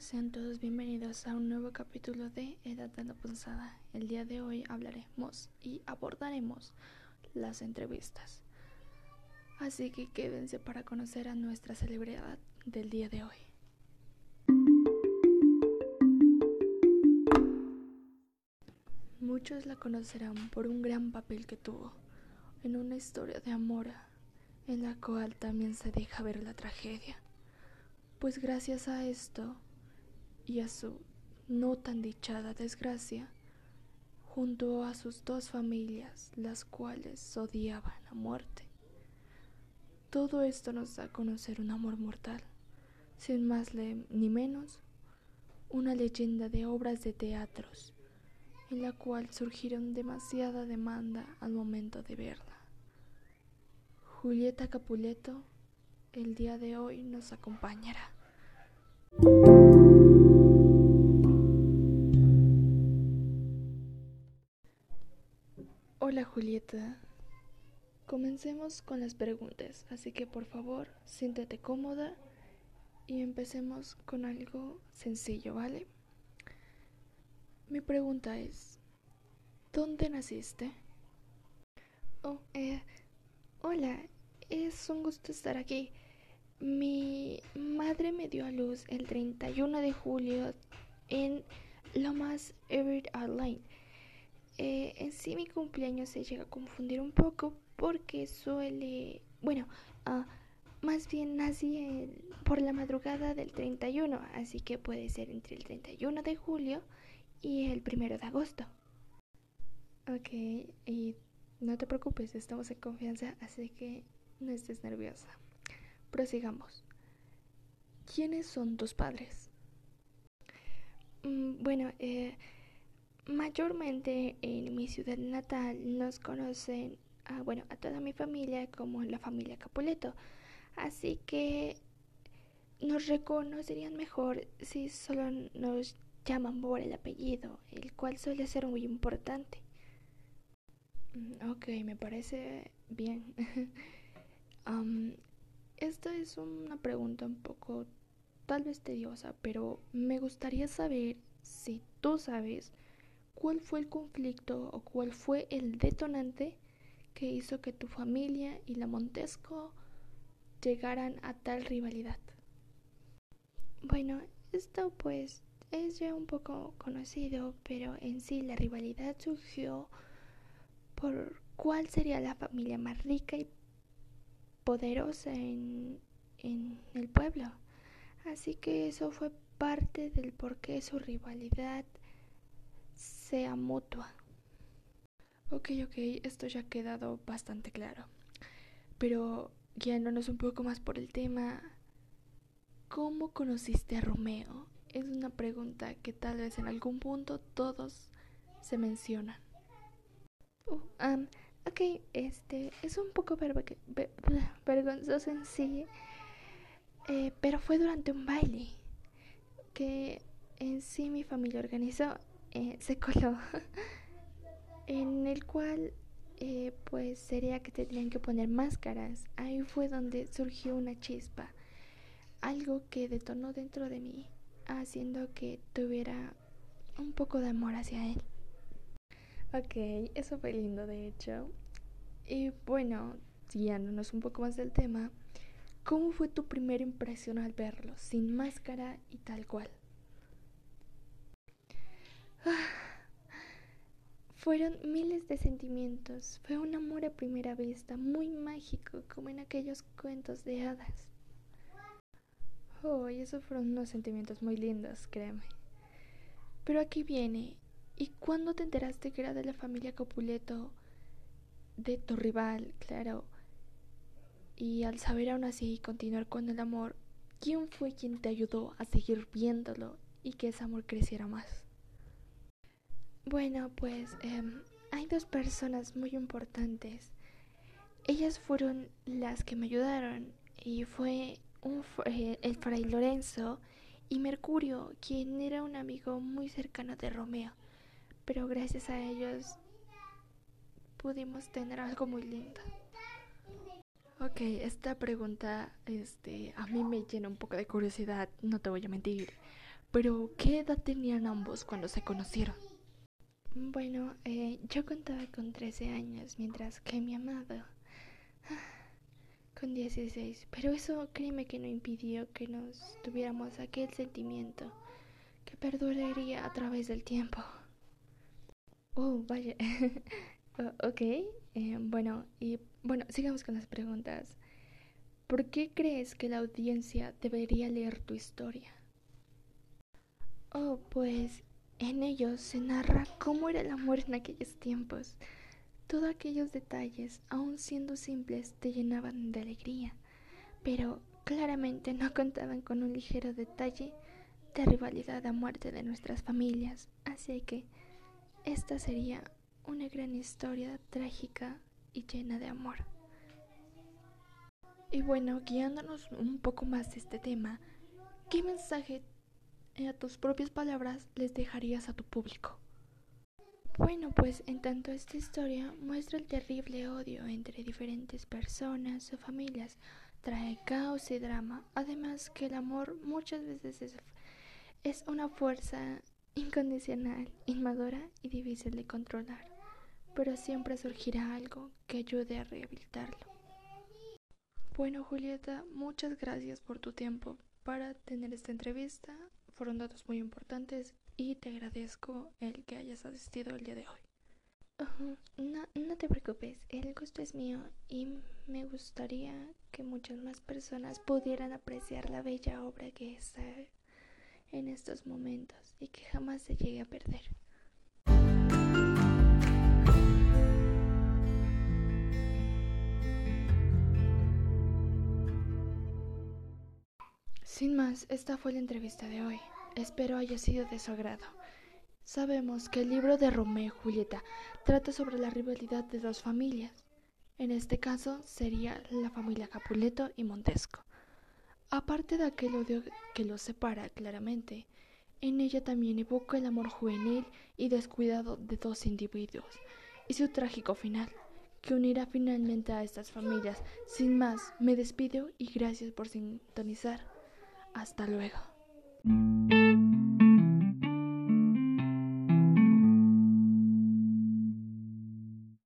sean todos bienvenidos a un nuevo capítulo de Edad de la Punzada. El día de hoy hablaremos y abordaremos las entrevistas. Así que quédense para conocer a nuestra celebridad del día de hoy. Muchos la conocerán por un gran papel que tuvo en una historia de amor en la cual también se deja ver la tragedia. Pues gracias a esto y a su no tan dichada desgracia, junto a sus dos familias, las cuales odiaban a muerte. Todo esto nos da a conocer un amor mortal, sin más ni menos, una leyenda de obras de teatros, en la cual surgieron demasiada demanda al momento de verla. Julieta Capuleto el día de hoy nos acompañará. Hola Julieta. Comencemos con las preguntas, así que por favor, siéntete cómoda y empecemos con algo sencillo, ¿vale? Mi pregunta es, ¿dónde naciste? Oh, eh, hola, es un gusto estar aquí. Mi madre me dio a luz el 31 de julio en Lomas Everett Line en sí mi cumpleaños se llega a confundir un poco porque suele, bueno, uh, más bien nací por la madrugada del 31, así que puede ser entre el 31 de julio y el 1 de agosto. Ok, y no te preocupes, estamos en confianza, así que no estés nerviosa. Prosigamos. ¿Quiénes son tus padres? Mm, bueno, eh, Mayormente en mi ciudad natal nos conocen, a, bueno, a toda mi familia como la familia Capuleto. Así que nos reconocerían mejor si solo nos llaman por el apellido, el cual suele ser muy importante. Mm, ok, me parece bien. esta es una pregunta un poco tal vez tediosa, pero me gustaría saber si tú sabes cuál fue el conflicto o cuál fue el detonante que hizo que tu familia y la Montesco llegaran a tal rivalidad. Bueno, esto pues es ya un poco conocido, pero en sí la rivalidad surgió por cuál sería la familia más rica y poderosa en, en el pueblo. Así que eso fue parte del por qué su rivalidad sea mutua. Ok, ok, esto ya ha quedado bastante claro. Pero guiándonos un poco más por el tema, ¿cómo conociste a Romeo? Es una pregunta que tal vez en algún punto todos se mencionan. Uh, ok, este es un poco vergonzoso en sí, eh, pero fue durante un baile que en sí mi familia organizó eh, se coló, en el cual eh, pues sería que tendrían que poner máscaras. Ahí fue donde surgió una chispa, algo que detonó dentro de mí, haciendo que tuviera un poco de amor hacia él. Ok, eso fue lindo de hecho. Y bueno, guiándonos un poco más del tema, ¿cómo fue tu primera impresión al verlo, sin máscara y tal cual? Fueron miles de sentimientos. Fue un amor a primera vista, muy mágico, como en aquellos cuentos de hadas. Oh, y esos fueron unos sentimientos muy lindos, créeme. Pero aquí viene. ¿Y cuándo te enteraste que era de la familia Copuleto? De tu rival, claro. Y al saber aún así continuar con el amor, ¿quién fue quien te ayudó a seguir viéndolo y que ese amor creciera más? Bueno, pues em, hay dos personas muy importantes. Ellas fueron las que me ayudaron y fue un, eh, el fray Lorenzo y Mercurio, quien era un amigo muy cercano de Romeo. Pero gracias a ellos pudimos tener algo muy lindo. Ok, esta pregunta este, a mí me llena un poco de curiosidad, no te voy a mentir. Pero, ¿qué edad tenían ambos cuando se conocieron? Bueno, eh, yo contaba con 13 años, mientras que mi amado con 16. Pero eso créeme que no impidió que nos tuviéramos aquel sentimiento que perduraría a través del tiempo. Oh, vaya. ok, eh, bueno, y bueno, sigamos con las preguntas. ¿Por qué crees que la audiencia debería leer tu historia? Oh, pues en ellos se narra cómo era el amor en aquellos tiempos. Todos aquellos detalles, aun siendo simples, te llenaban de alegría, pero claramente no contaban con un ligero detalle de rivalidad a muerte de nuestras familias, así que esta sería una gran historia trágica y llena de amor. Y bueno, guiándonos un poco más de este tema, ¿qué mensaje a tus propias palabras les dejarías a tu público? Bueno, pues en tanto esta historia muestra el terrible odio entre diferentes personas o familias, trae caos y drama, además que el amor muchas veces es, es una fuerza incondicional, inmadura y difícil de controlar, pero siempre surgirá algo que ayude a rehabilitarlo. Bueno, Julieta, muchas gracias por tu tiempo para tener esta entrevista fueron datos muy importantes y te agradezco el que hayas asistido el día de hoy. no, no te preocupes, el gusto es mío y me gustaría que muchas más personas pudieran apreciar la bella obra que está en estos momentos y que jamás se llegue a perder. Sin más, esta fue la entrevista de hoy. Espero haya sido de su agrado. Sabemos que el libro de Romeo y Julieta trata sobre la rivalidad de dos familias. En este caso sería la familia Capuleto y Montesco. Aparte de aquel odio que los separa claramente, en ella también evoca el amor juvenil y descuidado de dos individuos y su trágico final, que unirá finalmente a estas familias. Sin más, me despido y gracias por sintonizar. Hasta luego.